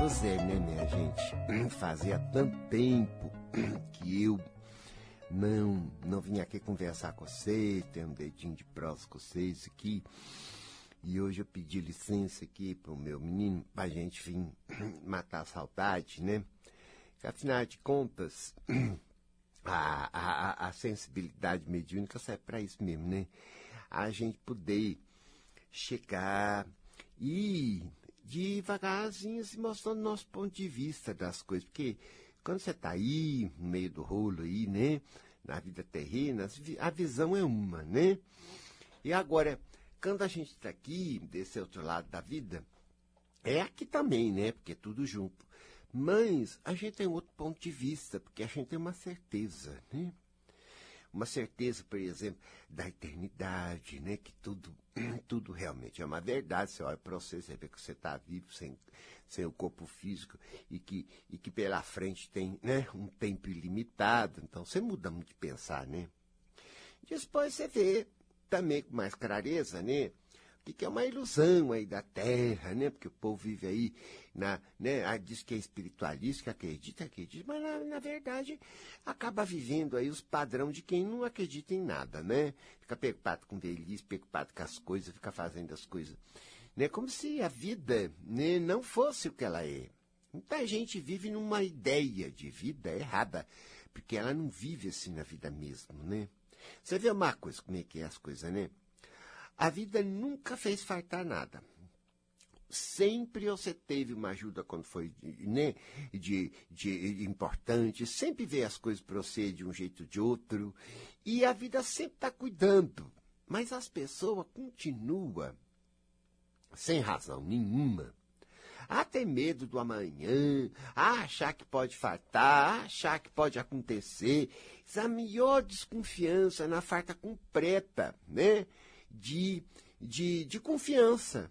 Pois é, né, minha gente? Fazia tanto tempo que eu não não vim aqui conversar com vocês, ter um dedinho de prosa com vocês aqui. E hoje eu pedi licença aqui pro meu menino pra gente vir matar a saudade, né? Que afinal de contas, a, a, a sensibilidade mediúnica serve para isso mesmo, né? A gente poder chegar e devagarzinho se mostrando nosso ponto de vista das coisas. Porque quando você está aí, no meio do rolo aí, né? Na vida terrena, a visão é uma, né? E agora, quando a gente está aqui, desse outro lado da vida, é aqui também, né? Porque é tudo junto. Mas a gente tem outro ponto de vista, porque a gente tem uma certeza, né? Uma certeza, por exemplo, da eternidade, né? Que tudo, tudo realmente é uma verdade. Você olha para você, você vê que você está vivo sem, sem o corpo físico e que, e que pela frente tem né, um tempo ilimitado. Então você muda muito de pensar, né? Depois você vê também com mais clareza, né? Que é uma ilusão aí da Terra, né? Porque o povo vive aí na, né? Ah, diz que é espiritualista, que acredita, acredita, mas na, na verdade acaba vivendo aí os padrão de quem não acredita em nada, né? Fica preocupado com velhice, preocupado com as coisas, fica fazendo as coisas, né? Como se a vida né, não fosse o que ela é. Muita gente vive numa ideia de vida errada, porque ela não vive assim na vida mesmo, né? Você vê uma coisa, como é que é as coisas, né? A vida nunca fez faltar nada. Sempre você teve uma ajuda quando foi né, de, de importante, sempre vê as coisas para você de um jeito ou de outro, e a vida sempre está cuidando. Mas as pessoas continuam, sem razão nenhuma, a ter medo do amanhã, a achar que pode faltar, a achar que pode acontecer. Essa melhor desconfiança na farta completa, né? De, de, de confiança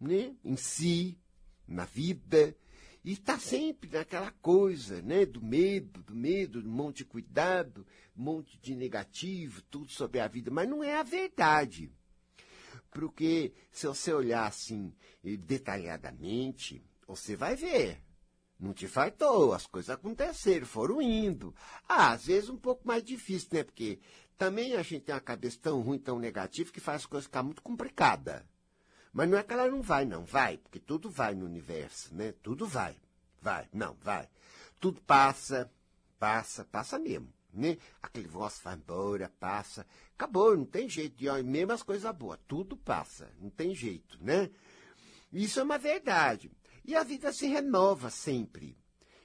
né? em si, na vida, e está sempre naquela coisa né? do medo, do medo, um monte de cuidado, um monte de negativo, tudo sobre a vida, mas não é a verdade. Porque se você olhar assim detalhadamente, você vai ver. Não te faltou, as coisas aconteceram, foram indo. Ah, às vezes um pouco mais difícil, né? Porque também a gente tem uma cabeça tão ruim, tão negativa, que faz as coisas ficar muito complicadas. Mas não é que ela não vai, não. Vai, porque tudo vai no universo, né? Tudo vai. Vai, não, vai. Tudo passa, passa, passa mesmo, né? Aquele voz vai embora, passa. Acabou, não tem jeito. E mesmo as coisas boas, tudo passa, não tem jeito, né? Isso é uma verdade. E a vida se renova sempre.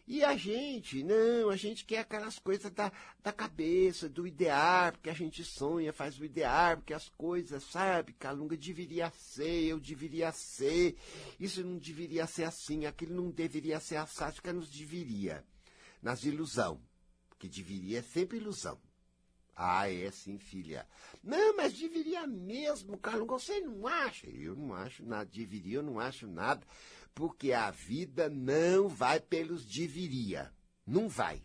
E a gente, não, a gente quer aquelas coisas da, da cabeça, do idear, porque a gente sonha, faz o idear, porque as coisas, sabe, Calunga deveria ser, eu deveria ser, isso não deveria ser assim, aquilo não deveria ser assado, que nos deveria. Nas ilusão, porque deveria é sempre ilusão. Ah, é sim, filha. Não, mas deveria mesmo, Calunga, você não acha? Eu não acho nada, deveria, eu não acho nada porque a vida não vai pelos deveria. Não vai.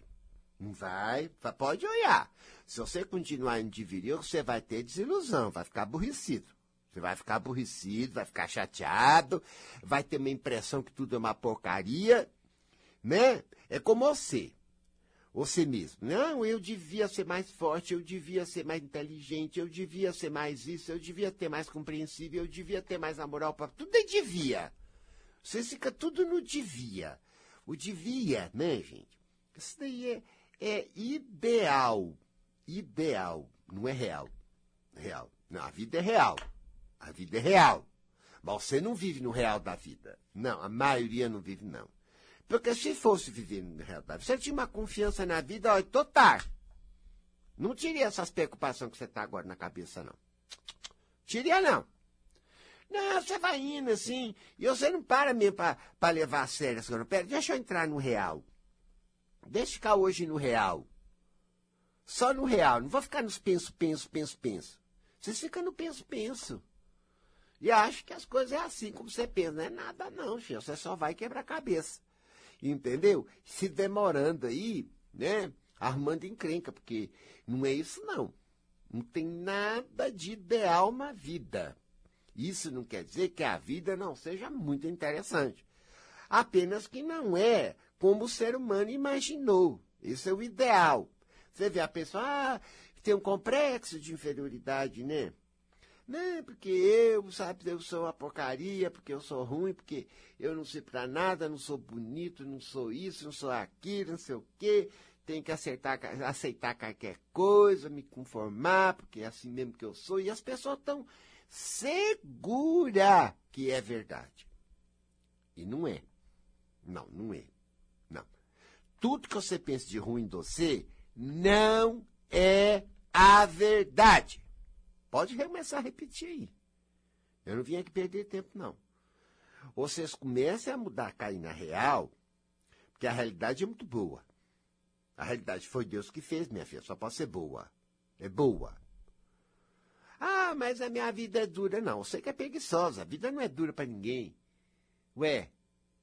Não vai. Pode olhar. Se você continuar em deveria, você vai ter desilusão, vai ficar aborrecido. Você vai ficar aborrecido, vai ficar chateado, vai ter uma impressão que tudo é uma porcaria, né? É como você. Você mesmo. Não, eu devia ser mais forte, eu devia ser mais inteligente, eu devia ser mais isso, eu devia ter mais compreensível, eu devia ter mais a moral para tudo é devia. Você fica tudo no devia. O devia, né, gente? Isso daí é, é ideal. Ideal. Não é real. Real. Não, a vida é real. A vida é real. Mas você não vive no real da vida. Não, a maioria não vive, não. Porque se fosse viver no real da vida, você tinha uma confiança na vida, olha, total. Não teria essas preocupações que você está agora na cabeça, não. Teria, não. Não, você vai indo assim, e você não para mesmo para levar a sério essa coisa. Pera, deixa eu entrar no real. Deixa eu ficar hoje no real. Só no real. Não vou ficar nos penso, penso, penso, penso. Vocês ficam no penso, penso. E acho que as coisas é assim como você pensa. Não é nada não, filho. Você só vai quebrar a cabeça. Entendeu? Se demorando aí, né? Armando encrenca, porque não é isso não. Não tem nada de ideal na vida. Isso não quer dizer que a vida não seja muito interessante. Apenas que não é como o ser humano imaginou. Isso é o ideal. Você vê a pessoa, ah, tem um complexo de inferioridade, né? Não, porque eu, sabe, eu sou uma porcaria, porque eu sou ruim, porque eu não sei pra nada, não sou bonito, não sou isso, não sou aquilo, não sei o quê. Tenho que acertar, aceitar qualquer coisa, me conformar, porque é assim mesmo que eu sou. E as pessoas estão seguras que é verdade. E não é. Não, não é. Não. Tudo que você pensa de ruim de você não é a verdade. Pode começar a repetir aí. Eu não vim aqui perder tempo, não. Vocês comecem a mudar, cair na real, porque a realidade é muito boa. A realidade foi Deus que fez, minha filha, só pode ser boa. É boa. Ah, mas a minha vida é dura. Não, você que é preguiçosa. A vida não é dura para ninguém. Ué,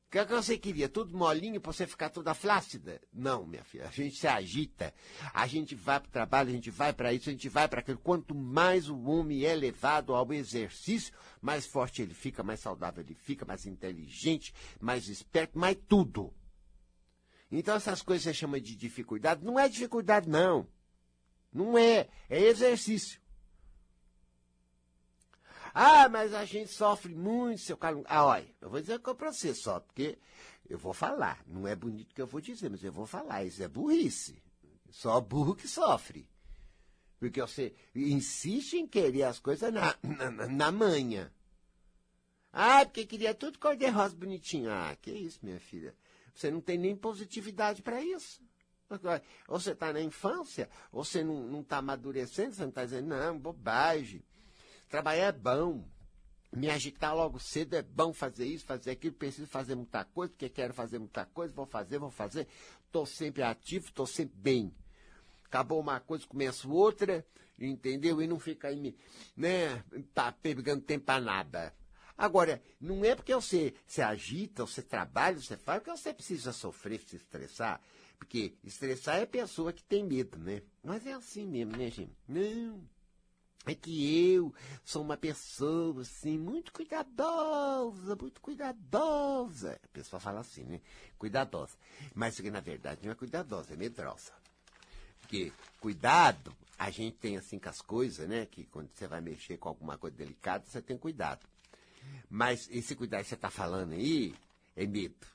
o que, que você queria? Tudo molinho para você ficar toda flácida? Não, minha filha. A gente se agita. A gente vai para o trabalho, a gente vai para isso, a gente vai para aquilo. Quanto mais o homem é levado ao exercício, mais forte ele fica, mais saudável ele fica, mais inteligente, mais esperto, mais tudo. Então essas coisas você chama de dificuldade. Não é dificuldade, não. Não é. É exercício. Ah, mas a gente sofre muito, seu Carlos. Ah, olha, eu vou dizer que para você só, porque eu vou falar. Não é bonito que eu vou dizer, mas eu vou falar. Isso é burrice. Só burro que sofre. Porque você insiste em querer as coisas na, na, na manha. Ah, porque queria tudo cor-de-rosa bonitinho. Ah, que isso, minha filha. Você não tem nem positividade para isso. Ou você está na infância, ou você não está amadurecendo, você não está dizendo, não, bobagem. Trabalhar é bom. Me agitar logo cedo é bom fazer isso, fazer aquilo, preciso fazer muita coisa, porque quero fazer muita coisa, vou fazer, vou fazer. Estou sempre ativo, estou sempre bem. Acabou uma coisa, começo outra, entendeu? E não fica aí, né, tá pegando tempo para nada. Agora, não é porque você se agita, você trabalha, você faz, que você precisa sofrer, se estressar. Porque estressar é pessoa que tem medo, né? Mas é assim mesmo, né, gente? Não é que eu sou uma pessoa, assim, muito cuidadosa, muito cuidadosa. A pessoa fala assim, né? Cuidadosa. Mas que na verdade não é cuidadosa, é medrosa. Porque cuidado, a gente tem assim com as coisas, né? Que quando você vai mexer com alguma coisa delicada, você tem cuidado. Mas esse cuidado que você está falando aí é medo.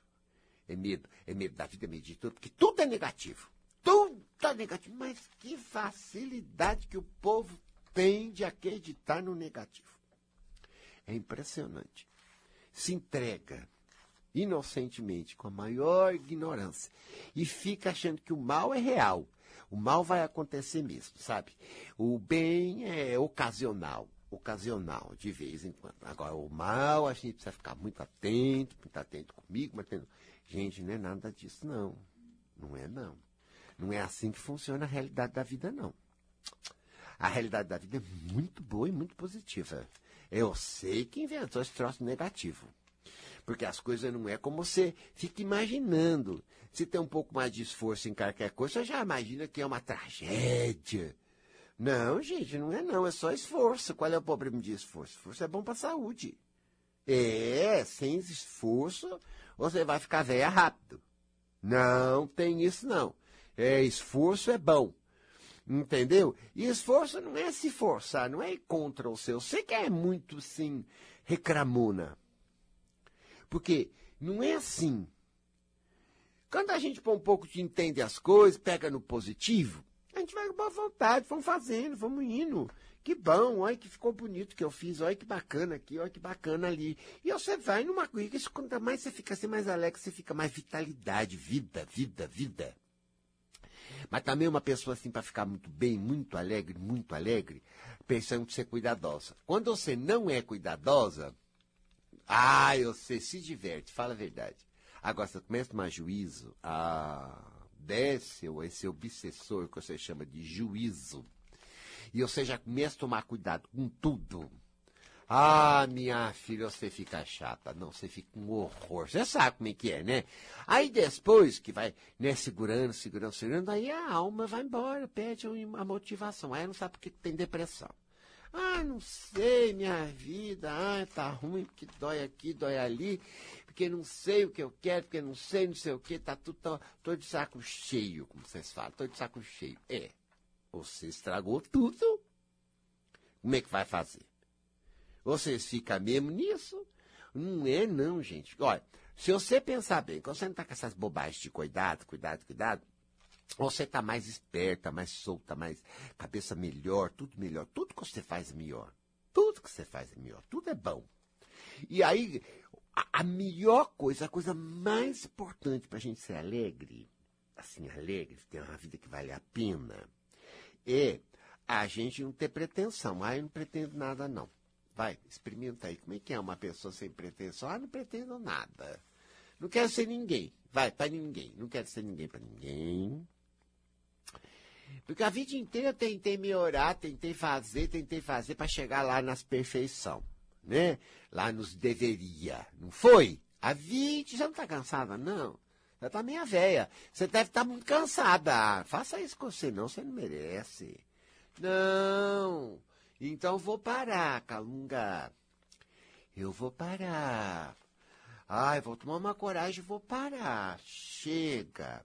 É medo. É medo da vida, é medo de tudo, porque tudo é negativo. Tudo é negativo. Mas que facilidade que o povo tem de acreditar no negativo. É impressionante. Se entrega inocentemente, com a maior ignorância, e fica achando que o mal é real. O mal vai acontecer mesmo, sabe? O bem é ocasional, ocasional, de vez em quando. Agora, o mal, a gente precisa ficar muito atento, muito atento comigo, muito. Gente, não é nada disso, não. Não é, não. Não é assim que funciona a realidade da vida, não a realidade da vida é muito boa e muito positiva. Eu sei que inventou esse troço negativo. Porque as coisas não é como você fica imaginando. Se tem um pouco mais de esforço em qualquer coisa, você já imagina que é uma tragédia. Não, gente, não é não, é só esforço. Qual é o problema de esforço? Esforço é bom para a saúde. É, sem esforço, você vai ficar velha rápido. Não tem isso não. É, esforço é bom. Entendeu? E esforço não é se forçar, não é ir contra o seu. Você que é muito, sim, recramona. Porque não é assim. Quando a gente põe um pouco de entende as coisas, pega no positivo, a gente vai com boa vontade, vamos fazendo, vamos indo. Que bom, olha que ficou bonito que eu fiz, olha que bacana aqui, olha que bacana ali. E você vai numa coisa, quanto mais você fica assim mais alegre, você fica mais vitalidade, vida, vida, vida. Mas também uma pessoa assim para ficar muito bem, muito alegre, muito alegre, pensando que ser cuidadosa. Quando você não é cuidadosa, ah, você se diverte, fala a verdade. Agora, você começa a tomar juízo, ah, desce esse obsessor que você chama de juízo, e você já começa a tomar cuidado com tudo. Ah, minha filha, você fica chata. Não, você fica um horror. Você sabe como é que é, né? Aí depois que vai, né, segurando, segurando, segurando, aí a alma vai embora, perde a motivação. Aí não sabe porque tem depressão. Ah, não sei, minha vida, ah, tá ruim, porque dói aqui, dói ali, porque não sei o que eu quero, porque não sei, não sei o que, tá tudo, tô, tô de saco cheio, como vocês falam, tô de saco cheio. É, você estragou tudo. Como é que vai fazer? Vocês ficam mesmo nisso? Não é não, gente. Olha, se você pensar bem, quando você não tá com essas bobagens de cuidado, cuidado, cuidado, você tá mais esperta, mais solta, mais cabeça melhor, tudo melhor. Tudo que você faz é melhor. Tudo que você faz é melhor. Tudo é bom. E aí, a, a melhor coisa, a coisa mais importante para a gente ser alegre, assim, alegre, ter uma vida que vale a pena, é a gente não ter pretensão. Ah, eu não pretendo nada, não. Vai, experimenta aí. Como é que é uma pessoa sem pretensão? Ah, não pretendo nada. Não quero ser ninguém. Vai, para ninguém. Não quero ser ninguém para ninguém. Porque a vida inteira eu tentei melhorar, tentei fazer, tentei fazer para chegar lá nas perfeição, né? Lá nos deveria. Não foi? A vida já não está cansada, não. Já está meia velha. Você deve estar tá muito cansada. Faça isso com você, não, você não merece. Não. Então vou parar, Calunga. Eu vou parar. Ai, vou tomar uma coragem e vou parar. Chega.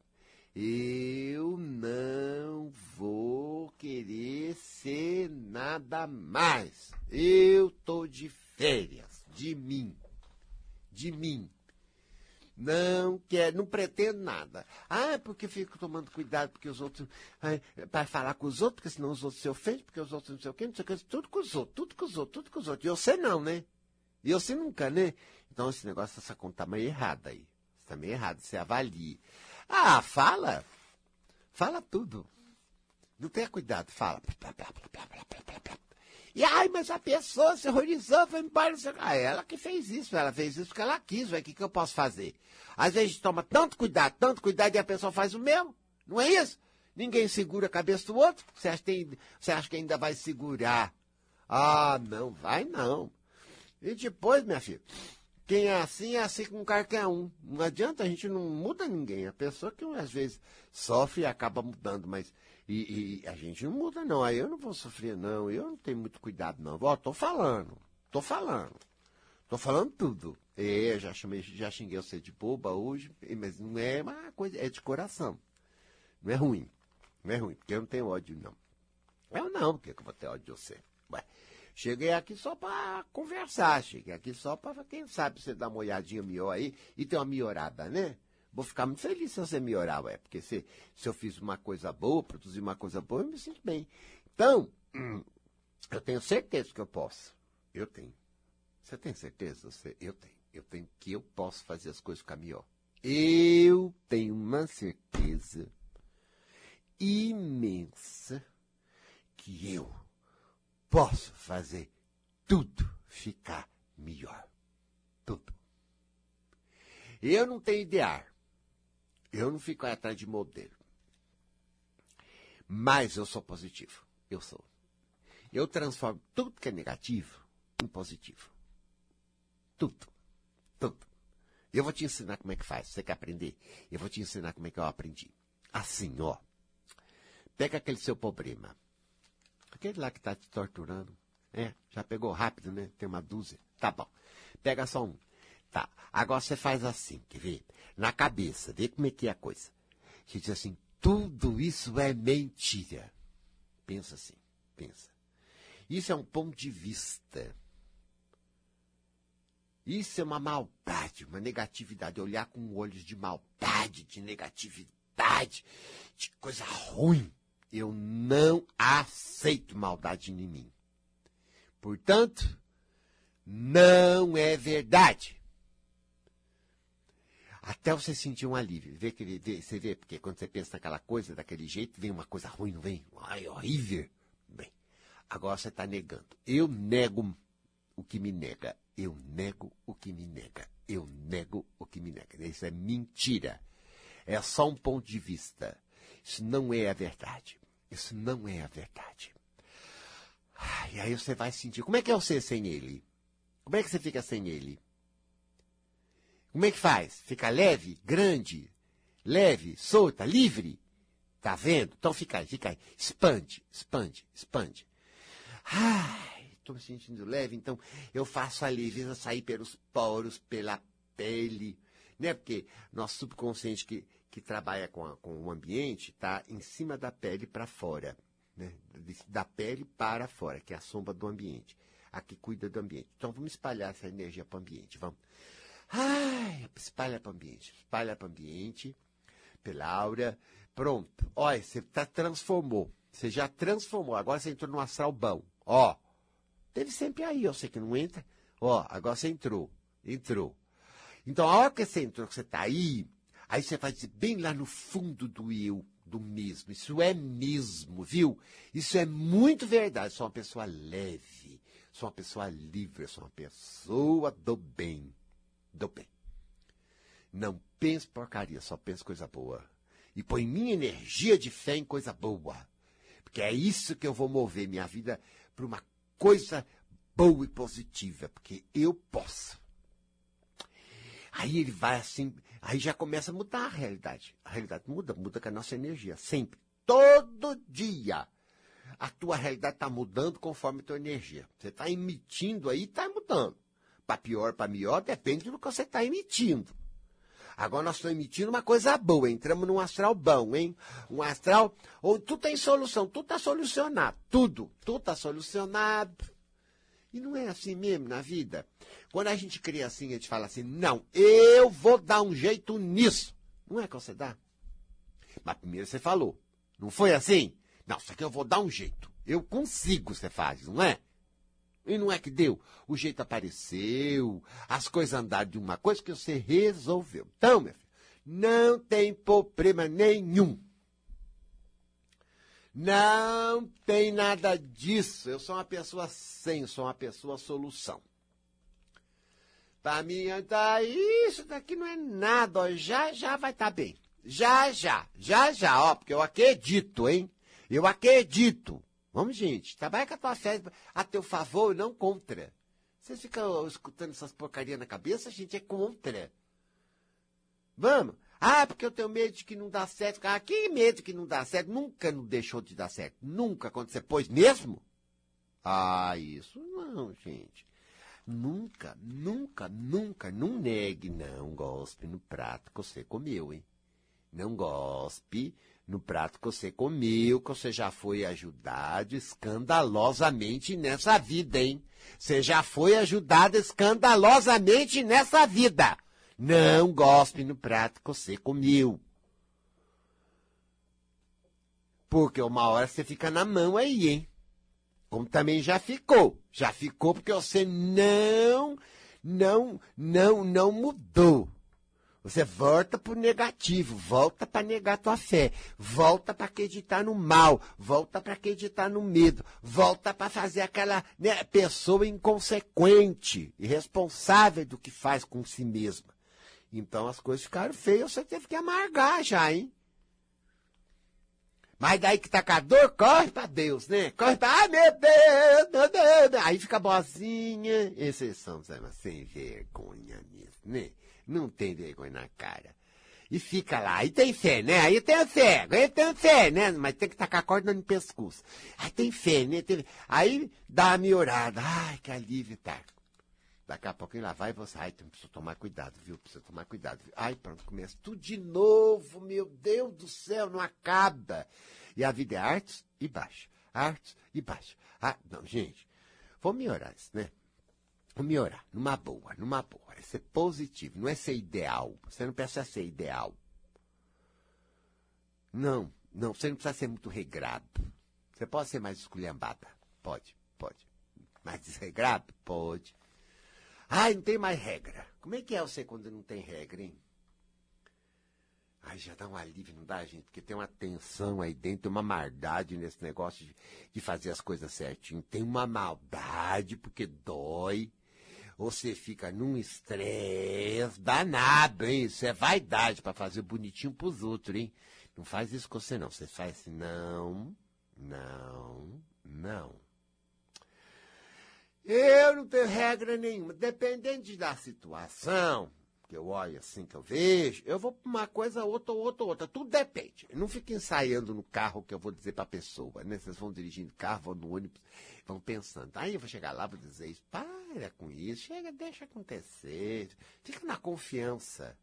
Eu não vou querer ser nada mais. Eu tô de férias. De mim. De mim. Não quero, não pretendo nada. Ah, porque fico tomando cuidado, porque os outros. Para falar com os outros, porque senão os outros se ofendem, porque os outros não sei o quê, não sei o quê, tudo com os outros, tudo com os outros, tudo com os outros. E você não, né? E você nunca, né? Então esse negócio, essa conta tá meio errada aí. Está meio errado, você avalie. Ah, fala. Fala tudo. Não tenha cuidado, fala. E ai, mas a pessoa se horrorizou, foi embora. Ah, ela que fez isso, ela fez isso porque ela quis, o que, que eu posso fazer? Às vezes toma tanto cuidado, tanto cuidado e a pessoa faz o mesmo. Não é isso? Ninguém segura a cabeça do outro. Você acha, tem, você acha que ainda vai segurar? Ah, não, vai não. E depois, minha filha, quem é assim é assim com qualquer um. Não adianta, a gente não muda ninguém. A pessoa que às vezes sofre acaba mudando, mas e, e, a gente não muda, não. Aí eu não vou sofrer, não. Eu não tenho muito cuidado, não. Ó, tô falando. Tô falando. Tô falando tudo. É, já chamei, já xinguei você de boba hoje, mas não é uma coisa, é de coração. Não é ruim. Não é ruim, porque eu não tenho ódio, não. Eu não, porque eu vou ter ódio de você. Ué, cheguei aqui só para conversar, cheguei aqui só para, quem sabe, você dar uma olhadinha melhor aí e ter uma melhorada, né? Vou ficar muito feliz se você melhorar, ué, porque se, se eu fiz uma coisa boa, produzi uma coisa boa, eu me sinto bem. Então, eu tenho certeza que eu posso. Eu tenho. Você tem certeza? Você? Eu tenho. Eu tenho que eu posso fazer as coisas ficar melhor. Eu tenho uma certeza imensa que eu posso fazer tudo ficar melhor. Tudo. Eu não tenho idear. Eu não fico atrás de modelo. Mas eu sou positivo. Eu sou. Eu transformo tudo que é negativo em positivo. Tudo. Tudo. Eu vou te ensinar como é que faz. Você quer aprender? Eu vou te ensinar como é que eu aprendi. Assim, ó. Pega aquele seu problema. Aquele lá que está te torturando. É, já pegou rápido, né? Tem uma dúzia. Tá bom. Pega só um. Tá. Agora você faz assim, quer ver? Na cabeça, vê como é que é a coisa. Você diz assim, tudo isso é mentira. Pensa assim, pensa. Isso é um ponto de vista. Isso é uma maldade, uma negatividade. Olhar com olhos de maldade, de negatividade, de coisa ruim. Eu não aceito maldade em mim. Portanto, não é verdade. Até você sentir um alívio. Vê que, vê, você vê, porque quando você pensa naquela coisa, daquele jeito, vem uma coisa ruim, não vem? Ai, horrível. Bem, agora você está negando. Eu nego o que me nega. Eu nego o que me nega. Eu nego o que me nega. Isso é mentira. É só um ponto de vista. Isso não é a verdade. Isso não é a verdade. E aí você vai sentir. Como é que é você sem ele? Como é que você fica sem ele? Como é que faz? Fica leve, grande, leve, solta, livre? Tá vendo? Então fica aí, fica aí. Expande, expande, expande. Ai, estou me sentindo leve, então eu faço a leveza sair pelos poros, pela pele, né? Porque nosso subconsciente que, que trabalha com, a, com o ambiente está em cima da pele para fora, né? Da pele para fora, que é a sombra do ambiente. A que cuida do ambiente. Então vamos espalhar essa energia para o ambiente, vamos. Ai, espalha para o ambiente, espalha para o ambiente, pela aura. Pronto. Olha, você tá, transformou. Você já transformou. Agora você entrou no astral bom. Ó, teve sempre aí, eu sei que não entra. Ó, agora você entrou. Entrou. Então, a hora que você entrou, que você está aí, aí você dizer bem lá no fundo do eu, do mesmo. Isso é mesmo, viu? Isso é muito verdade. Sou uma pessoa leve, sou uma pessoa livre, sou uma pessoa do bem. Do bem. Não pense porcaria, só pense coisa boa. E põe minha energia de fé em coisa boa. Porque é isso que eu vou mover minha vida para uma coisa boa e positiva. Porque eu posso. Aí ele vai assim, aí já começa a mudar a realidade. A realidade muda, muda com a nossa energia, sempre. Todo dia. A tua realidade está mudando conforme a tua energia. Você está emitindo aí, está mudando. Para pior, para melhor, depende do que você está emitindo. Agora nós estamos emitindo uma coisa boa, entramos num astral bom, hein? Um astral onde tudo tem solução, tudo está solucionado, tudo, tudo está solucionado. E não é assim mesmo na vida. Quando a gente cria assim, a gente fala assim, não, eu vou dar um jeito nisso. Não é que você dá? Mas primeiro você falou. Não foi assim? Não, isso aqui eu vou dar um jeito. Eu consigo, você faz, não é? E não é que deu. O jeito apareceu, as coisas andaram de uma coisa que você resolveu. Então, meu filho, não tem problema nenhum. Não tem nada disso. Eu sou uma pessoa sem, sou uma pessoa solução. Para mim, tá, isso daqui não é nada, ó, já já vai estar tá bem. Já já, já já, ó, porque eu acredito, hein? Eu acredito. Vamos, gente, trabalha com a tua fé a teu favor e não contra. Vocês ficam escutando essas porcarias na cabeça, a gente é contra. Vamos. Ah, porque eu tenho medo de que não dá certo. Ah, que medo que não dá certo? Nunca não deixou de dar certo. Nunca, você pôs mesmo? Ah, isso não, gente. Nunca, nunca, nunca, não negue, não gospe no prato que você comeu, hein? Não gospe no prato que você comeu, que você já foi ajudado escandalosamente nessa vida, hein? Você já foi ajudado escandalosamente nessa vida. Não gospe no prato que você comeu. Porque uma hora você fica na mão aí, hein? Como também já ficou. Já ficou porque você não, não, não, não mudou. Você volta para o negativo, volta para negar tua fé, volta para acreditar no mal, volta para acreditar no medo, volta para fazer aquela né, pessoa inconsequente, irresponsável do que faz com si mesma. Então as coisas ficaram feias, você teve que amargar já, hein? Mas daí que tá com a dor, corre para Deus, né? Corre para, ai meu Deus, meu Deus. Aí fica boazinha. Exceção, sabe, sem vergonha mesmo, né? Não tem vergonha na cara. E fica lá. Aí tem fé, né? Aí tem fé. Aí tem fé, né? Mas tem que tacar a corda no pescoço. Aí tem fé, né? Tem... Aí dá uma melhorada. Ai, que alívio, tá. Daqui a pouquinho lá vai você. Ai, precisa tomar cuidado, viu? Precisa tomar cuidado. Viu? Ai, pronto, começa tudo de novo. Meu Deus do céu, não acaba. E a vida é artes e baixo. Artes e baixo. Ah, não, gente. Vamos melhorar isso, né? Vamos melhorar. Numa boa, numa boa é ser positivo, não é ser ideal. Você não precisa ser ideal. Não, não, você não precisa ser muito regrado. Você pode ser mais esculhambada. Pode, pode. Mais desregrado? Pode. Ai, não tem mais regra. Como é que é você quando não tem regra, hein? Ai, já dá um alívio, não dá, gente? Porque tem uma tensão aí dentro, uma maldade nesse negócio de, de fazer as coisas certinho. Tem uma maldade, porque dói você fica num estresse danado, hein? Isso é vaidade para fazer bonitinho pros outros, hein? Não faz isso com você, não. Você faz assim, não, não, não. Eu não tenho regra nenhuma. Dependendo da situação, que eu olho assim, que eu vejo, eu vou para uma coisa, outra, outra, outra. Tudo depende. Não fica ensaiando no carro que eu vou dizer para a pessoa, né? Vocês vão dirigindo carro, vão no ônibus, vão pensando. Aí eu vou chegar lá, vou dizer isso. Para com isso, chega, deixa acontecer. Fica na confiança.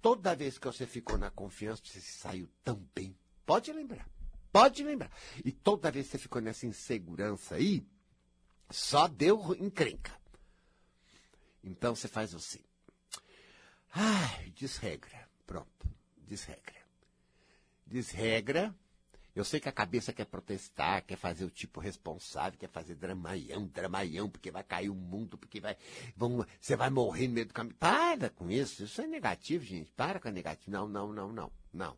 Toda vez que você ficou na confiança, você saiu tão bem. Pode lembrar. Pode lembrar. E toda vez que você ficou nessa insegurança aí, só deu encrenca. Então você faz assim. Ai, desregra. Pronto. Desregra. Desregra. Eu sei que a cabeça quer protestar, quer fazer o tipo responsável, quer fazer dramaião, dramaião, porque vai cair o mundo, porque vai. Vão, você vai morrer no meio do caminho. Para com isso. Isso é negativo, gente. Para com a negativo. Não, não, não, não. Não.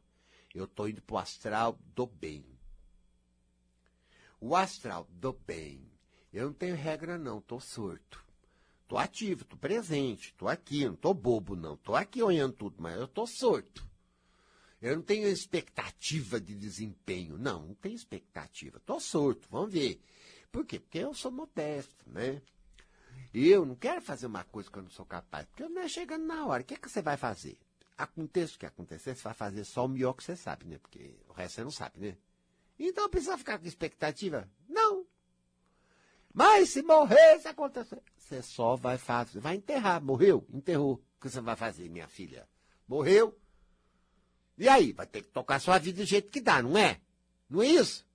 Eu estou indo para o astral do bem. O astral do bem. Eu não tenho regra, não. Estou surto. Tô ativo, tô presente, tô aqui, não tô bobo, não. Tô aqui olhando tudo, mas eu tô sorto. Eu não tenho expectativa de desempenho. Não, não tenho expectativa. Tô sorto, vamos ver. Por quê? Porque eu sou modesto, né? Eu não quero fazer uma coisa que eu não sou capaz, porque não é chegando na hora. O que, é que você vai fazer? Aconteça o que acontecer, você vai fazer só o melhor que você sabe, né? Porque o resto você não sabe, né? Então precisa ficar com expectativa? Não. Mas se morrer, se acontecer, você só vai fazer, vai enterrar. Morreu? Enterrou. O que você vai fazer, minha filha? Morreu? E aí? Vai ter que tocar sua vida do jeito que dá, não é? Não é isso?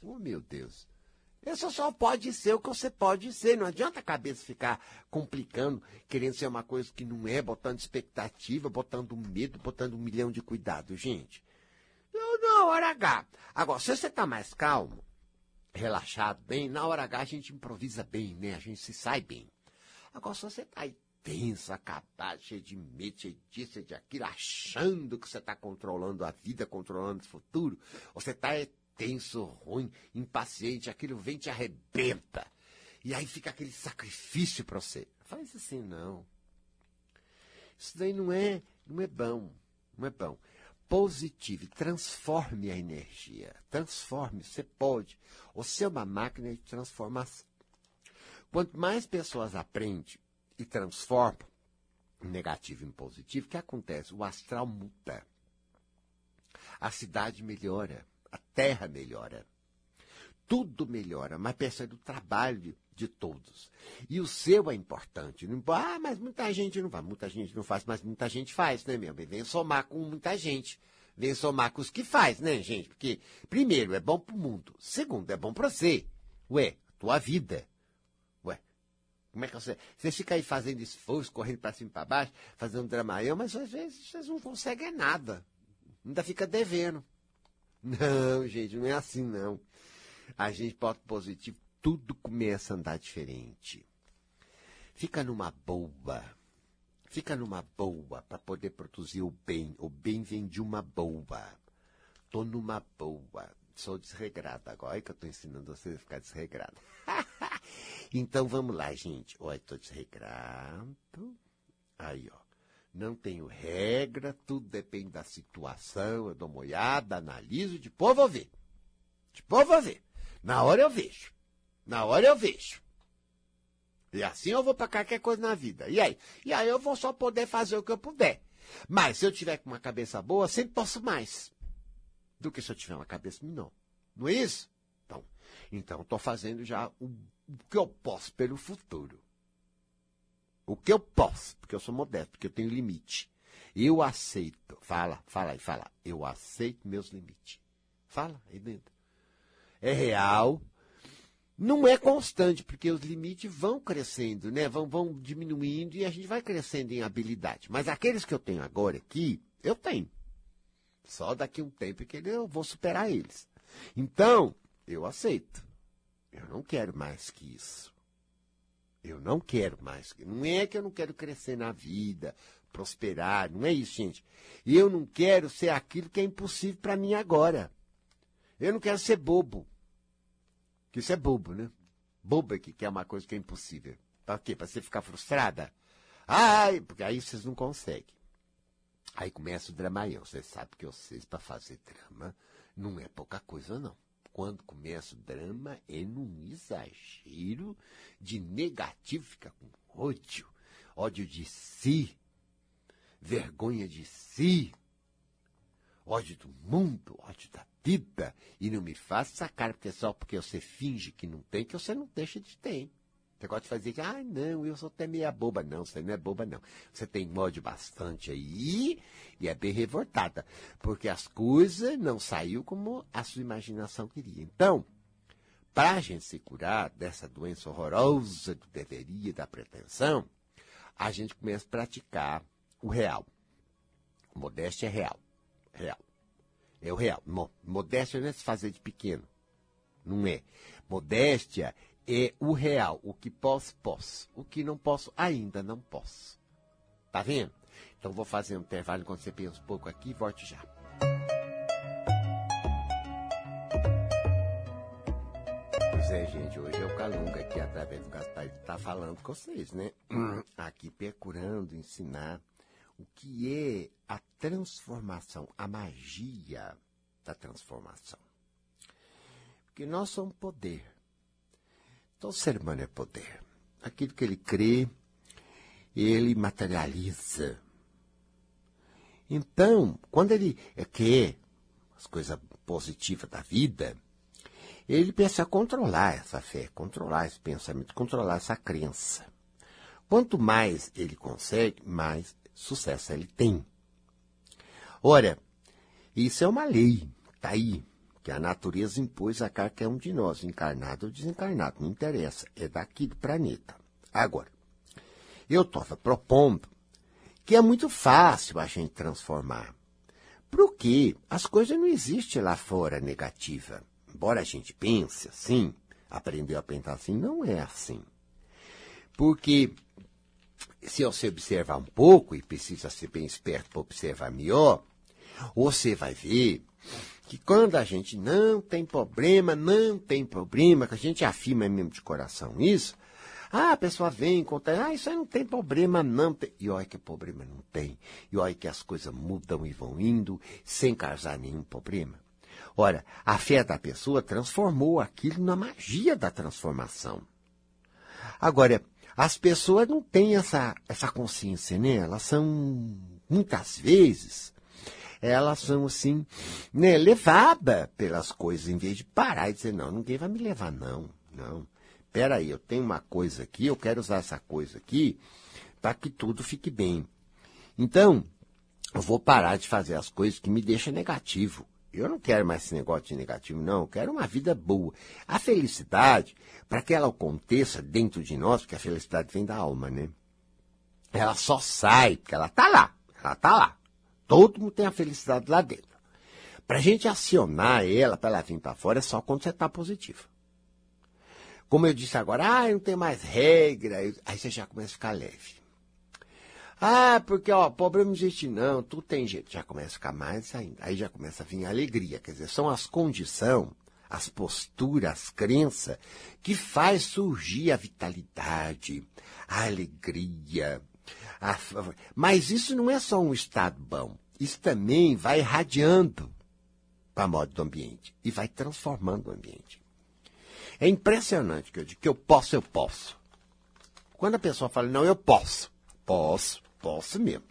Oh, meu Deus. Isso só pode ser o que você pode ser. Não adianta a cabeça ficar complicando, querendo ser uma coisa que não é, botando expectativa, botando medo, botando um milhão de cuidados, gente. Não, na hora H. Agora, se você está mais calmo, relaxado, bem, na hora H a gente improvisa bem, né? A gente se sai bem. Agora, se você está aí tenso, acabado, cheio de medo, cheio disso, cheio de aquilo, achando que você está controlando a vida, controlando o futuro, você está tenso, ruim, impaciente, aquilo vem te arrebenta. E aí fica aquele sacrifício para você. Faz assim, não. Isso daí não é, não é bom. Não é bom positive, transforme a energia. Transforme, você pode. Você é uma máquina de transformação. Quanto mais pessoas aprendem e transformam, negativo em positivo, o que acontece? O astral muda. A cidade melhora, a terra melhora. Tudo melhora, mas percebe o trabalho de todos. E o seu é importante. Não, ah, mas muita gente não faz. Muita gente não faz, mas muita gente faz, né, meu bem? Vem somar com muita gente. Vem somar com os que faz, né, gente? Porque, primeiro, é bom pro mundo. Segundo, é bom pra você. Ué, tua vida. Ué, como é que você... Você fica aí fazendo esforço, correndo para cima e para baixo, fazendo dramaião, mas às vezes vocês não conseguem nada. Ainda fica devendo. Não, gente, não é assim, não. A gente bota positivo tudo começa a andar diferente. Fica numa boa. Fica numa boa para poder produzir o bem. O bem vem de uma boa. Tô numa boa. Sou desregrada agora. que eu tô ensinando você a ficar desregrado. então vamos lá, gente. Olha, tô desregrado. Aí, ó. Não tenho regra, tudo depende da situação. Eu dou uma olhada, analiso, depois vou ver. Depois vou ver. Na hora eu vejo. Na hora eu vejo. E assim eu vou para qualquer coisa na vida. E aí? E aí eu vou só poder fazer o que eu puder. Mas se eu tiver com uma cabeça boa, sempre posso mais. Do que se eu tiver uma cabeça menor. Não é isso? Então, então estou fazendo já o, o que eu posso pelo futuro. O que eu posso, porque eu sou modesto, porque eu tenho limite. Eu aceito. Fala, fala aí, fala. Eu aceito meus limites. Fala aí dentro. É real, não é constante, porque os limites vão crescendo, né? Vão, vão diminuindo e a gente vai crescendo em habilidade. Mas aqueles que eu tenho agora aqui, eu tenho. Só daqui um tempo que eu vou superar eles. Então, eu aceito. Eu não quero mais que isso. Eu não quero mais. Não é que eu não quero crescer na vida, prosperar, não é isso, gente. Eu não quero ser aquilo que é impossível para mim agora. Eu não quero ser bobo. Que isso é bobo, né? Bobo é que quer uma coisa que é impossível. Para quê? Para você ficar frustrada? Ai, porque aí vocês não conseguem. Aí começa o dramaião. Você sabe que vocês, para fazer drama, não é pouca coisa, não. Quando começa o drama, é num exagero de negativo, fica com ódio. ódio de si, vergonha de si, ódio do mundo, ódio da vida. E não me faça essa cara, porque só porque você finge que não tem, que você não deixa de ter. Você gosta de fazer que, ah, não, eu sou até meia boba. Não, você não é boba, não. Você tem ódio bastante aí e é bem revoltada. Porque as coisas não saiu como a sua imaginação queria. Então, para a gente se curar dessa doença horrorosa do deveria, da pretensão, a gente começa a praticar o real. Modéstia é real. Real. É o real. Modéstia não é se fazer de pequeno. Não é. Modéstia é o real. O que posso, posso. O que não posso, ainda não posso. Tá vendo? Então vou fazer um intervalo enquanto você pensa um pouco aqui e volte já. Pois é, gente, hoje é o Calunga aqui através do Gaspar está falando com vocês, né? Aqui procurando ensinar o que é a transformação, a magia da transformação. Porque nós somos poder. Então, o ser humano é poder. Aquilo que ele crê, ele materializa. Então, quando ele quer as coisas positivas da vida, ele pensa controlar essa fé, controlar esse pensamento, controlar essa crença. Quanto mais ele consegue, mais sucesso ele tem. Ora, isso é uma lei, está aí, que a natureza impôs a qualquer um de nós, encarnado ou desencarnado, não interessa, é daqui do planeta. Agora, eu estou propondo que é muito fácil a gente transformar. Porque as coisas não existem lá fora negativa. Embora a gente pense assim, aprendeu a pensar assim, não é assim. Porque se você observar um pouco, e precisa ser bem esperto para observar melhor, você vai ver que quando a gente não tem problema, não tem problema, que a gente afirma mesmo de coração isso, ah, a pessoa vem conta, ah, isso aí não tem problema, não tem. E olha que problema não tem. E olha que as coisas mudam e vão indo sem causar nenhum problema. Ora, a fé da pessoa transformou aquilo na magia da transformação. Agora, as pessoas não têm essa, essa consciência, né? Elas são, muitas vezes, elas são assim, né, levadas pelas coisas, em vez de parar e dizer, não, ninguém vai me levar, não, não. Peraí, eu tenho uma coisa aqui, eu quero usar essa coisa aqui para que tudo fique bem. Então, eu vou parar de fazer as coisas que me deixam negativo. Eu não quero mais esse negócio de negativo, não. Eu quero uma vida boa. A felicidade, para que ela aconteça dentro de nós, porque a felicidade vem da alma, né? Ela só sai, porque ela está lá. Ela está lá. Todo mundo tem a felicidade lá dentro. Para a gente acionar ela, para ela vir para fora, é só quando você está positivo. Como eu disse agora, ah, não tem mais regra. Aí você já começa a ficar leve. Ah, porque, ó, problema não existe não, tudo tem jeito. Já começa a ficar mais ainda. Aí já começa a vir a alegria. Quer dizer, são as condições, as posturas, as crenças que faz surgir a vitalidade, a alegria. A... Mas isso não é só um estado bom. Isso também vai irradiando para a modo do ambiente e vai transformando o ambiente. É impressionante que eu digo que eu posso, eu posso. Quando a pessoa fala, não, eu posso, posso, Posso mesmo.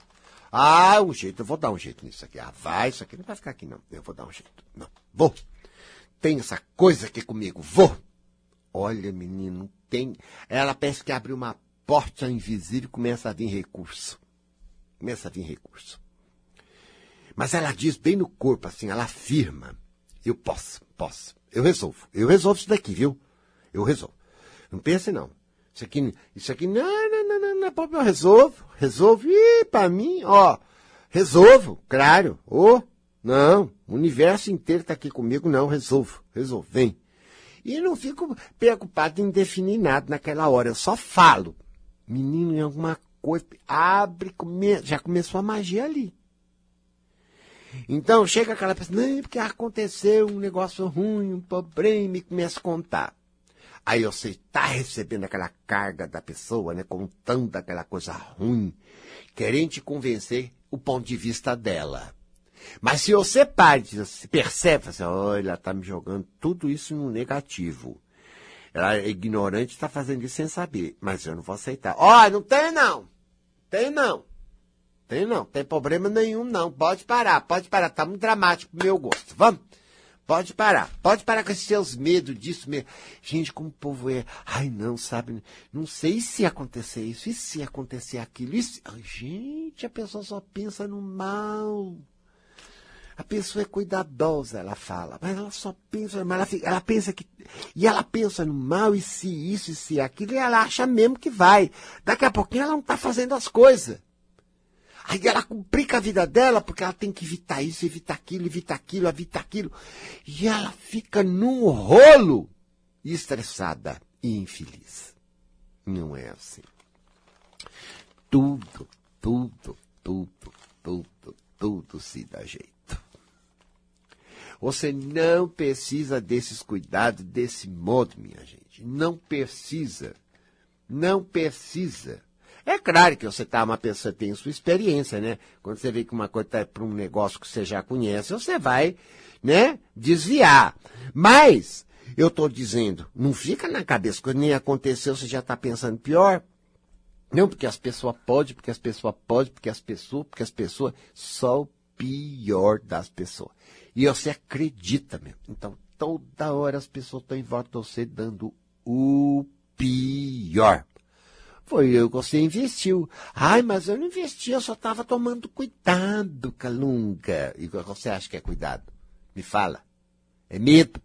Ah, um jeito, eu vou dar um jeito nisso aqui. Ah, vai, isso aqui não vai ficar aqui, não. Eu vou dar um jeito. Não, vou. Tem essa coisa aqui comigo, vou. Olha, menino, tem. Ela parece que abre uma porta invisível e começa a vir recurso. Começa a vir recurso. Mas ela diz bem no corpo, assim, ela afirma. Eu posso, posso. Eu resolvo. Eu resolvo isso daqui, viu? Eu resolvo. Não pense, não. Isso aqui, isso aqui, não, não, não, não, não é eu resolvo, resolvo, e para mim, ó, resolvo, claro, ô, oh, não, o universo inteiro está aqui comigo, não, resolvo, resolvo, vem. E não fico preocupado em definir nada naquela hora, eu só falo. Menino, em alguma coisa, abre, come, já começou a magia ali. Então chega aquela pessoa, não, porque aconteceu um negócio ruim, um problema, e começa a contar. Aí você está recebendo aquela carga da pessoa, né? Contando aquela coisa ruim, querendo te convencer o ponto de vista dela. Mas se você parte, se percebe, assim, olha, ela está me jogando tudo isso no negativo. Ela é ignorante, está fazendo isso sem saber. Mas eu não vou aceitar. Ó, oh, não tem não. Tem não. Tem não, tem problema nenhum não. Pode parar, pode parar. Tá muito dramático pro meu gosto. Vamos? Pode parar, pode parar com esses seus medos disso mesmo. Gente, como o povo é. Ai, não, sabe? Não sei se acontecer isso, e se acontecer aquilo. Isso... Ai, gente, a pessoa só pensa no mal. A pessoa é cuidadosa, ela fala, mas ela só pensa, mas ela, fica, ela pensa que. E ela pensa no mal, e se isso, e se aquilo, e ela acha mesmo que vai. Daqui a pouquinho ela não está fazendo as coisas. Aí ela complica a vida dela porque ela tem que evitar isso, evitar aquilo, evitar aquilo, evitar aquilo. E ela fica num rolo estressada e infeliz. Não é assim. Tudo, tudo, tudo, tudo, tudo se dá jeito. Você não precisa desses cuidados desse modo, minha gente. Não precisa. Não precisa. É claro que você tá uma pessoa tem sua experiência, né? Quando você vê que uma coisa está para um negócio que você já conhece, você vai, né, desviar. Mas eu estou dizendo, não fica na cabeça quando nem aconteceu, você já está pensando pior. Não, porque as pessoas podem, porque as pessoas podem, porque as pessoas, porque as pessoas, só o pior das pessoas. E você acredita mesmo. Então, toda hora as pessoas estão em volta de você dando o pior. Foi eu que você investiu. Ai, mas eu não investi, eu só estava tomando cuidado, Calunga. E você acha que é cuidado? Me fala. É medo.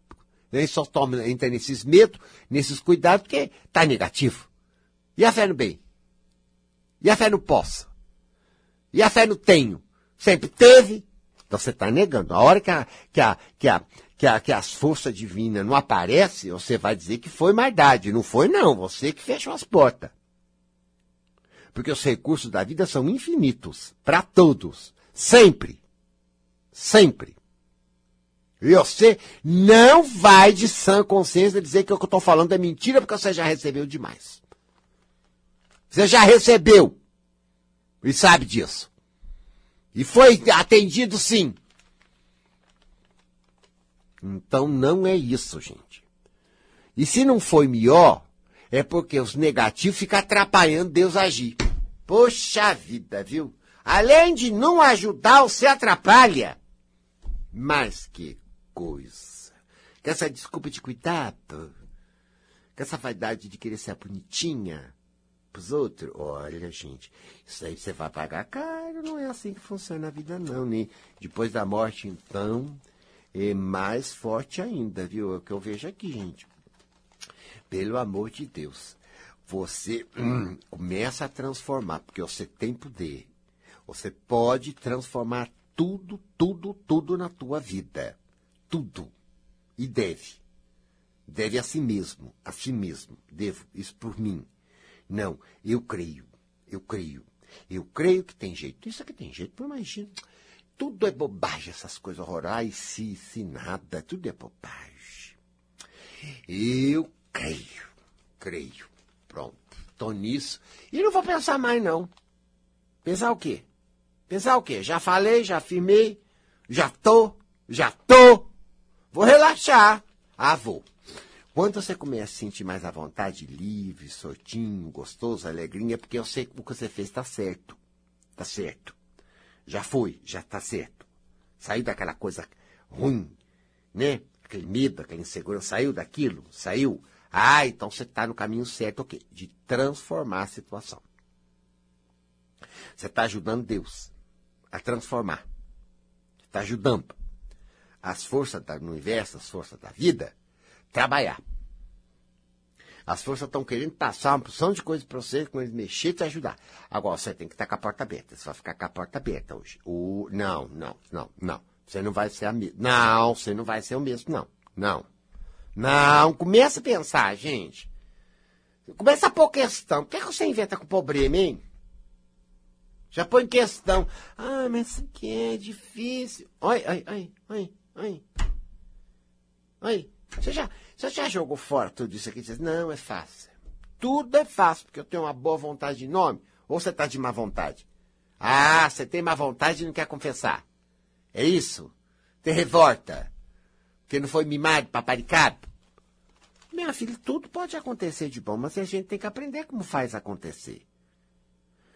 Ele só toma, entra nesses medos, nesses cuidados, porque está negativo. E a fé no bem? E a fé no posso? E a fé no tenho? Sempre teve? Então você está negando. A hora que, a, que, a, que, a, que, a, que as forças divinas não aparecem, você vai dizer que foi maldade. Não foi, não. Você que fechou as portas. Porque os recursos da vida são infinitos. Para todos. Sempre. Sempre. E você não vai de sã consciência dizer que o que eu estou falando é mentira porque você já recebeu demais. Você já recebeu. E sabe disso. E foi atendido sim. Então não é isso, gente. E se não foi melhor, é porque os negativos ficam atrapalhando Deus agir. Poxa vida, viu? Além de não ajudar, você atrapalha. Mas que coisa. Com essa desculpa de cuidado, com essa vaidade de querer ser bonitinha pros outros, olha, gente, isso aí você vai pagar caro, não é assim que funciona a vida, não. Nem depois da morte, então, é mais forte ainda, viu? É o que eu vejo aqui, gente. Pelo amor de Deus. Você hum, começa a transformar, porque você tem poder. Você pode transformar tudo, tudo, tudo na tua vida. Tudo. E deve. Deve a si mesmo, a si mesmo. Devo isso por mim. Não, eu creio. Eu creio. Eu creio que tem jeito. Isso aqui tem jeito, imagina. Tudo é bobagem, essas coisas horrorais, se, se nada, tudo é bobagem. Eu creio, creio. Pronto, estou nisso. E não vou pensar mais, não. Pensar o quê? Pensar o quê? Já falei, já afirmei, já tô, já tô. Vou relaxar. Ah, vou. Quando você começa a sentir mais à vontade, livre, soltinho, gostoso, alegrinha, é porque eu sei que o que você fez está certo. Está certo. Já foi, já está certo. Saiu daquela coisa ruim, né? Aquele medo, aquela insegurança, saiu daquilo, saiu. Ah, então você está no caminho certo, o quê? De transformar a situação. Você está ajudando Deus a transformar. Está ajudando as forças do universo, as forças da vida, trabalhar. As forças estão querendo passar uma porção de coisas para você, com eles mexer e te ajudar. Agora, você tem que estar com a porta aberta. Você vai ficar com a porta aberta hoje. O, não, não, não, não. Você não vai ser a mesma. Não, você não vai ser o mesmo, não. Não. Não, começa a pensar, gente. Começa a pôr questão. Por que, que você inventa com problema, hein? Já põe questão. Ah, mas isso aqui é difícil. Oi, oi, oi, oi, oi. Oi. Você já, você já jogou fora tudo isso aqui não, é fácil. Tudo é fácil, porque eu tenho uma boa vontade de nome. Ou você está de má vontade? Ah, você tem má vontade e não quer confessar. É isso? Tem revolta. Porque não foi mimado, paparicado? Minha filha, tudo pode acontecer de bom, mas a gente tem que aprender como faz acontecer.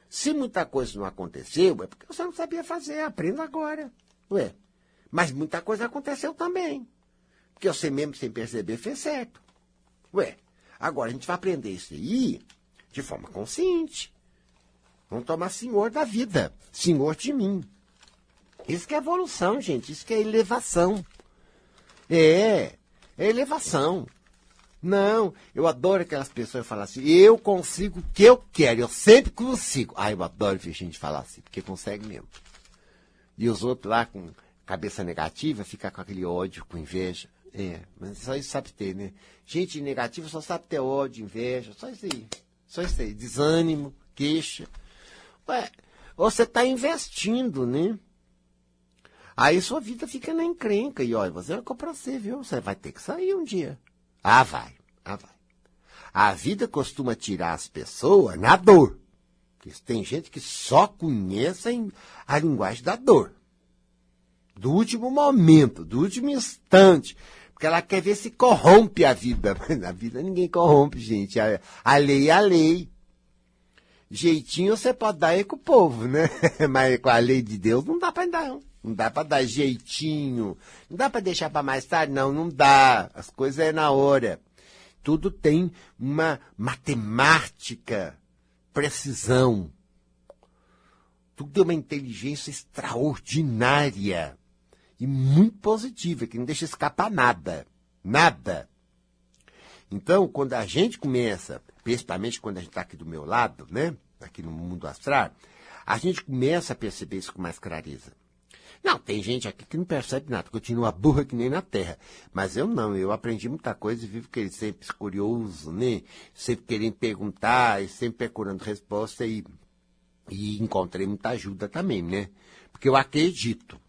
Se muita coisa não aconteceu, é porque você não sabia fazer, aprenda agora. Ué. Mas muita coisa aconteceu também. Porque você mesmo, sem perceber, fez certo. Ué, agora a gente vai aprender isso aí de forma consciente. Vamos tomar senhor da vida, senhor de mim. Isso que é evolução, gente. Isso que é elevação. É, é elevação. Não, eu adoro aquelas pessoas que falam assim, eu consigo o que eu quero, eu sempre consigo. Ah, eu adoro ver gente falar assim, porque consegue mesmo. E os outros lá com cabeça negativa, fica com aquele ódio, com inveja. É, mas só isso sabe ter, né? Gente negativa só sabe ter ódio, inveja, só isso aí. Só isso aí. Desânimo, queixa. Ué, você está investindo, né? Aí sua vida fica na encrenca. E olha, você é pra você, viu? Você vai ter que sair um dia. Ah, vai. Ah, vai. A vida costuma tirar as pessoas na dor. Tem gente que só conhece a linguagem da dor. Do último momento, do último instante. Porque ela quer ver se corrompe a vida. Mas na vida ninguém corrompe, gente. A, a lei é a lei. Jeitinho você pode dar aí com o povo, né? Mas com a lei de Deus não dá para dar, não. Não dá para dar jeitinho. Não dá para deixar para mais tarde, não. Não dá. As coisas é na hora. Tudo tem uma matemática, precisão. Tudo tem uma inteligência extraordinária e muito positiva, que não deixa escapar nada. Nada. Então, quando a gente começa, principalmente quando a gente está aqui do meu lado, né? Aqui no mundo astral, a gente começa a perceber isso com mais clareza. Não, tem gente aqui que não percebe nada, continua burra que nem na terra. Mas eu não, eu aprendi muita coisa e vivo que sempre curioso, né? Sempre querendo perguntar e sempre procurando resposta e, e encontrei muita ajuda também, né? Porque eu acredito.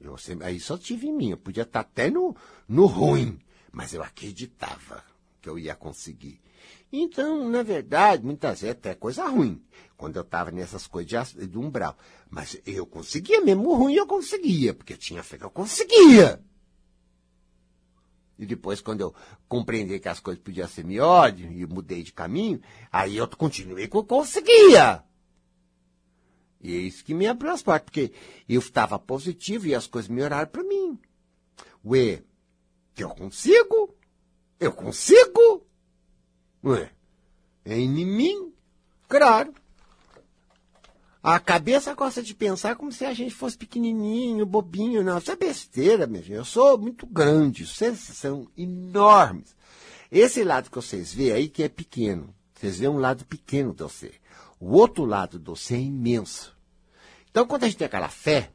Eu sempre, aí só tive em mim, eu podia estar até no, no ruim, mas eu acreditava que eu ia conseguir. Então, na verdade, muitas vezes até coisa ruim, quando eu estava nessas coisas de, de umbral. Mas eu conseguia, mesmo ruim eu conseguia, porque eu tinha fé que eu conseguia. E depois, quando eu compreendi que as coisas podiam ser melhores e mudei de caminho, aí eu continuei que eu conseguia. E é isso que me abriu as portas, porque eu estava positivo e as coisas melhoraram para mim. Ué, que eu consigo? Eu consigo? Ué, é em mim? Claro. A cabeça gosta de pensar como se a gente fosse pequenininho, bobinho. Não, isso é besteira, meu gente. Eu sou muito grande, vocês são enormes. Esse lado que vocês veem aí que é pequeno. Vocês veem um lado pequeno do você. O outro lado do você é imenso. Então, quando a gente tem aquela fé,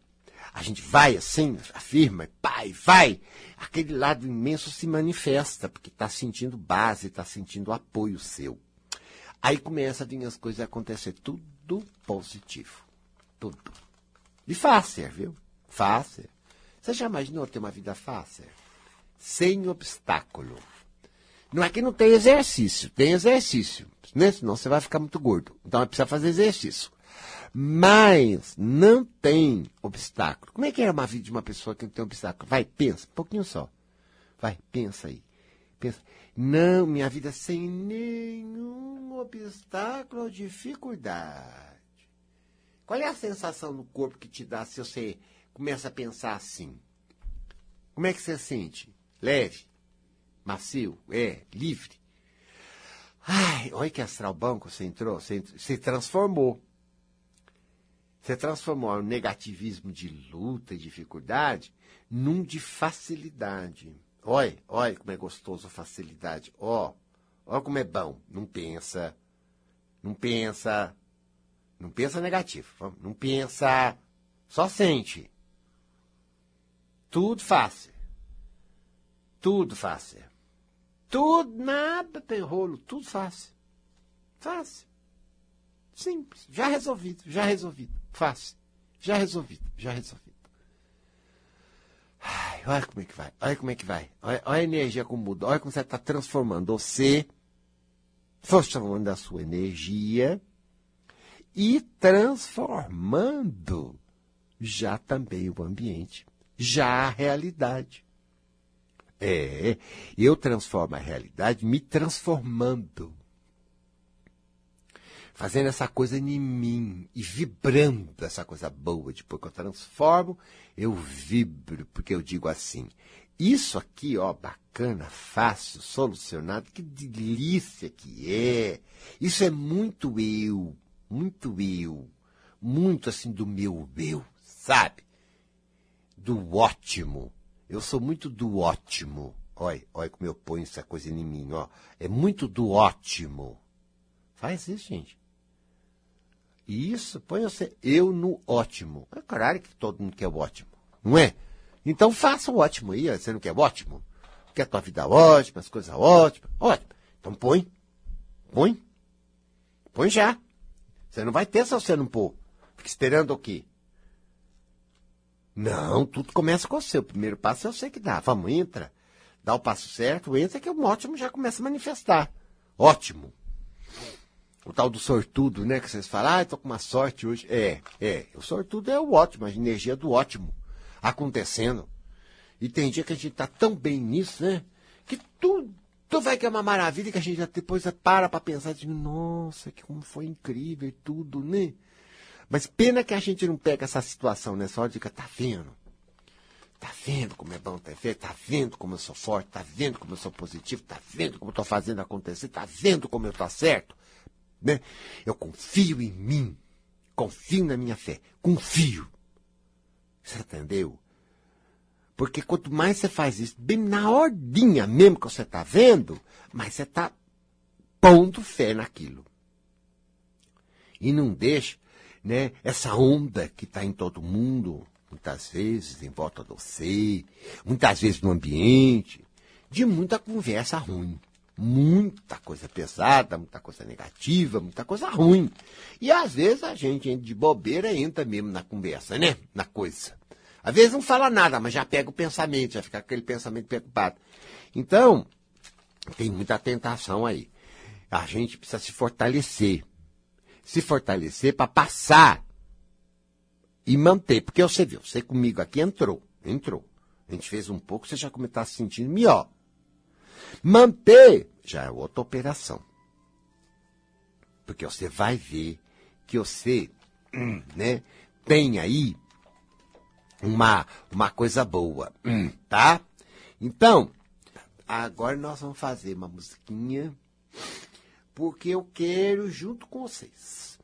a gente vai assim, afirma, pai, vai. Aquele lado imenso se manifesta, porque está sentindo base, está sentindo apoio seu. Aí começa a vir as coisas acontecer, tudo positivo. Tudo. E fácil, viu? Fácil. Você já imaginou ter uma vida fácil? Sem obstáculo. Não é que não tem exercício, tem exercício, né? Senão você vai ficar muito gordo. Então é preciso fazer exercício. Mas não tem obstáculo. Como é que é uma vida de uma pessoa que não tem obstáculo? Vai, pensa, um pouquinho só. Vai, pensa aí. Pensa. Não, minha vida sem nenhum obstáculo ou dificuldade. Qual é a sensação no corpo que te dá se você começa a pensar assim? Como é que você sente? Leve? Macio? É? Livre? Ai, olha que astral banco você entrou, você, se transformou. Você transformou o negativismo de luta e dificuldade num de facilidade. Olha, olha como é gostoso a facilidade. Ó, olha como é bom. Não pensa, não pensa, não pensa negativo. Não pensa, só sente. Tudo fácil. Tudo fácil. Tudo, nada tem rolo, tudo fácil. Fácil. Simples. Já resolvido, já resolvido. Fácil. Já resolvido, já resolvido. Ai, olha como é que vai, olha como é que vai. Olha, olha a energia como muda, olha como você está transformando você, transformando a sua energia e transformando já também o ambiente, já a realidade. É, eu transformo a realidade me transformando fazendo essa coisa em mim e vibrando essa coisa boa. Depois que eu transformo, eu vibro, porque eu digo assim: isso aqui, ó, bacana, fácil, solucionado, que delícia que é. Isso é muito eu, muito eu, muito assim do meu eu, sabe? Do ótimo. Eu sou muito do ótimo. Olha, olha como eu ponho essa coisa em mim, ó. É muito do ótimo. Faz isso, gente. Isso, põe você, eu no ótimo. É claro que todo mundo quer o ótimo, não é? Então faça o ótimo aí, você não quer o ótimo? Quer a tua vida ótima, as coisas ótimas? Ótimo. Então põe. Põe. Põe já. Você não vai ter se você não pôr. Fica esperando o quê? Não, tudo começa com você. O primeiro passo é você que dá. Vamos, entra. Dá o passo certo, entra que o ótimo já começa a manifestar. Ótimo. O tal do sortudo, né? Que vocês falam, ah, estou com uma sorte hoje. É, é. O sortudo é o ótimo, a energia do ótimo acontecendo. E tem dia que a gente está tão bem nisso, né? Que tudo, vai que é uma maravilha que a gente já depois para para pensar de nossa, que como foi incrível e tudo, né? Mas pena que a gente não pega essa situação nessa hora e fica, tá vendo? Tá vendo como é bom ter feito? Tá vendo como eu sou forte? Tá vendo como eu sou positivo? Tá vendo como eu tô fazendo acontecer? Tá vendo como eu tô certo? Né? Eu confio em mim. Confio na minha fé. Confio. Você entendeu? Porque quanto mais você faz isso, bem na ordinha mesmo que você está vendo, mais você está pondo fé naquilo. E não deixa né, essa onda que está em todo mundo, muitas vezes em volta de você, muitas vezes no ambiente, de muita conversa ruim. Muita coisa pesada, muita coisa negativa, muita coisa ruim. E às vezes a gente de bobeira entra mesmo na conversa, né? Na coisa. Às vezes não fala nada, mas já pega o pensamento, já fica aquele pensamento preocupado. Então, tem muita tentação aí. A gente precisa se fortalecer. Se fortalecer para passar e manter. Porque você viu, você comigo aqui entrou, entrou. A gente fez um pouco, você já está se sentindo melhor. Manter já é outra operação. Porque você vai ver que você né, tem aí uma, uma coisa boa, tá? Então, agora nós vamos fazer uma musiquinha, porque eu quero, junto com vocês,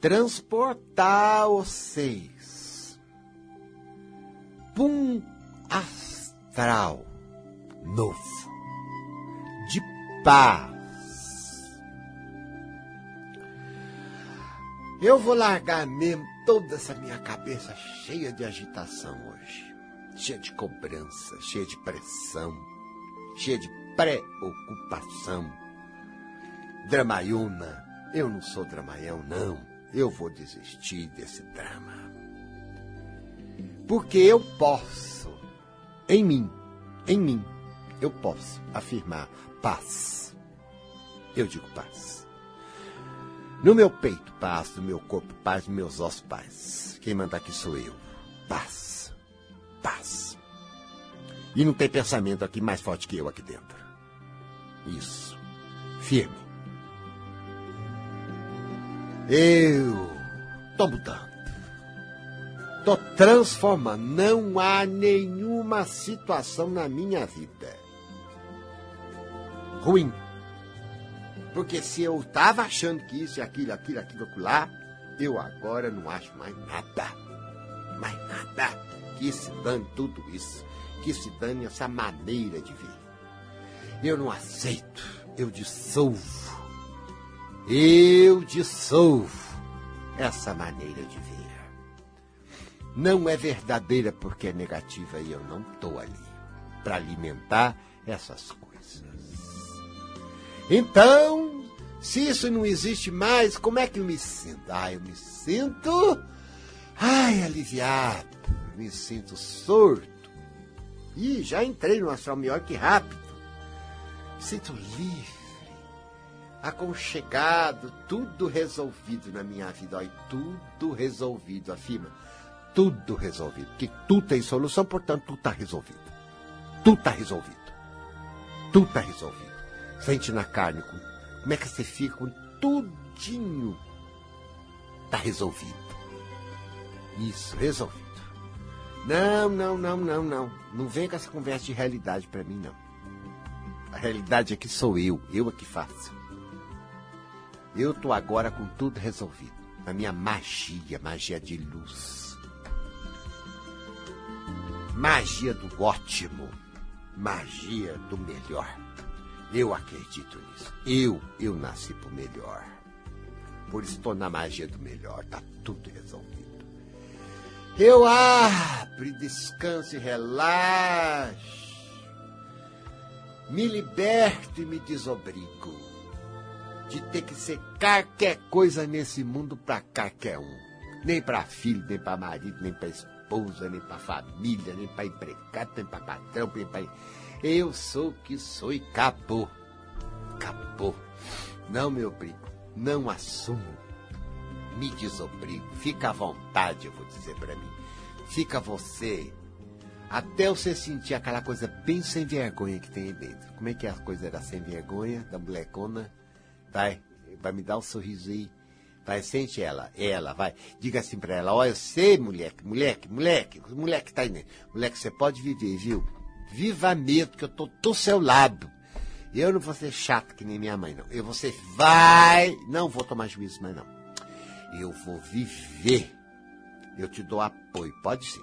transportar vocês para um astral novo, de paz. Eu vou largar mesmo toda essa minha cabeça cheia de agitação hoje, cheia de cobrança, cheia de pressão, cheia de preocupação. Dramaiuna, eu não sou dramaião, não. Eu vou desistir desse drama. Porque eu posso, em mim, em mim, eu posso afirmar paz. Eu digo paz. No meu peito, paz. No meu corpo, paz. Nos meus ossos, paz. Quem manda aqui sou eu. Paz. Paz. E não tem pensamento aqui mais forte que eu aqui dentro. Isso. Firme. Eu tô mudando. Tô transformando. Não há nenhuma situação na minha vida ruim. Porque se eu estava achando que isso, aquilo, aquilo, aquilo, aquilo lá, eu agora não acho mais nada. Mais nada. Que se dane tudo isso. Que se dane essa maneira de ver. Eu não aceito. Eu dissolvo. Eu dissolvo essa maneira de ver. Não é verdadeira porque é negativa e eu não estou ali para alimentar essas. Então, se isso não existe mais, como é que eu me sinto? Ah, eu me sinto. Ai, aliviado. Me sinto sorto. Ih, já entrei no astral melhor que rápido. Me sinto livre. Aconchegado, tudo resolvido na minha vida. Olha, tudo resolvido, afirma. Tudo resolvido. Que tudo tem solução, portanto, tudo está resolvido. Tudo está resolvido. Tudo está resolvido sente na carne. Como é que você fica quando tudinho tá resolvido. Isso, resolvido. Não, não, não, não, não. Não vem com essa conversa de realidade para mim, não. A realidade é que sou eu, eu é que faço. Eu tô agora com tudo resolvido. A minha magia, magia de luz. Magia do ótimo. Magia do melhor. Eu acredito nisso. Eu, eu nasci pro melhor. Por isso estou na magia do melhor. Tá tudo resolvido. Eu abro, descanso e relaxo. Me liberto e me desobrigo de ter que ser qualquer coisa nesse mundo para qualquer um. Nem para filho, nem para marido, nem para esposa, nem para família, nem para empregado, nem para patrão, nem para. Eu sou que sou e acabou. Acabou. Não me obrigo, não assumo. Me desobrigo. Fica à vontade, eu vou dizer para mim. Fica você. Até você sentir aquela coisa bem sem vergonha que tem aí dentro. Como é que é a coisa da sem vergonha, da molecona? Vai, vai me dar um sorriso aí. Vai, sente ela, ela, vai. Diga assim pra ela, olha, eu sei, moleque, moleque, moleque, moleque tá aí dentro. Moleque, você pode viver, viu? Viva mesmo, que eu tô do seu lado. Eu não vou ser chato que nem minha mãe, não. Eu vou ser, vai, não vou tomar juízo mais, não. Eu vou viver. Eu te dou apoio, pode ser.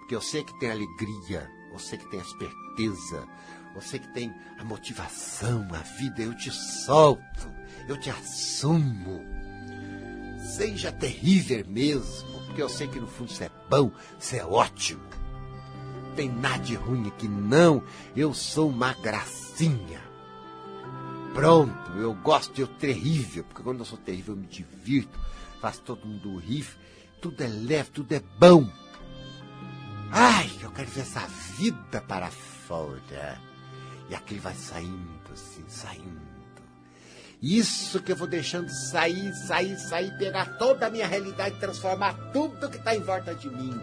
Porque eu sei que tem alegria, eu sei que tem esperteza, você que tem a motivação, a vida, eu te solto, eu te assumo. Seja terrível mesmo, porque eu sei que no fundo você é bom, você é ótimo. Tem nada de ruim aqui, não. Eu sou uma gracinha. Pronto, eu gosto de eu terrível, porque quando eu sou terrível eu me divirto, faço todo mundo rir, tudo é leve, tudo é bom. Ai, eu quero ver essa vida para fora. E aquele vai saindo, assim, saindo. Isso que eu vou deixando sair, sair, sair, pegar toda a minha realidade, transformar tudo que está em volta de mim.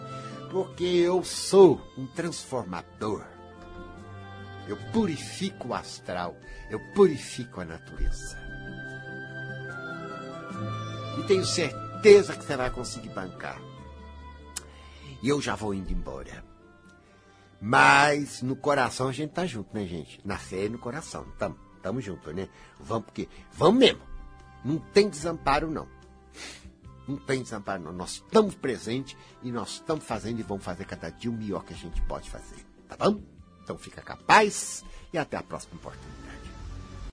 Porque eu sou um transformador. Eu purifico o astral, eu purifico a natureza. E tenho certeza que você vai conseguir bancar. E eu já vou indo embora. Mas no coração a gente tá junto, né, gente? Na fé e no coração. Tamo, tamo junto, né? Vamos porque. Vamos mesmo. Não tem desamparo, não. Não tem desamparo, não. Nós estamos presentes e nós estamos fazendo e vamos fazer cada dia o melhor que a gente pode fazer. Tá bom? Então fica capaz e até a próxima oportunidade.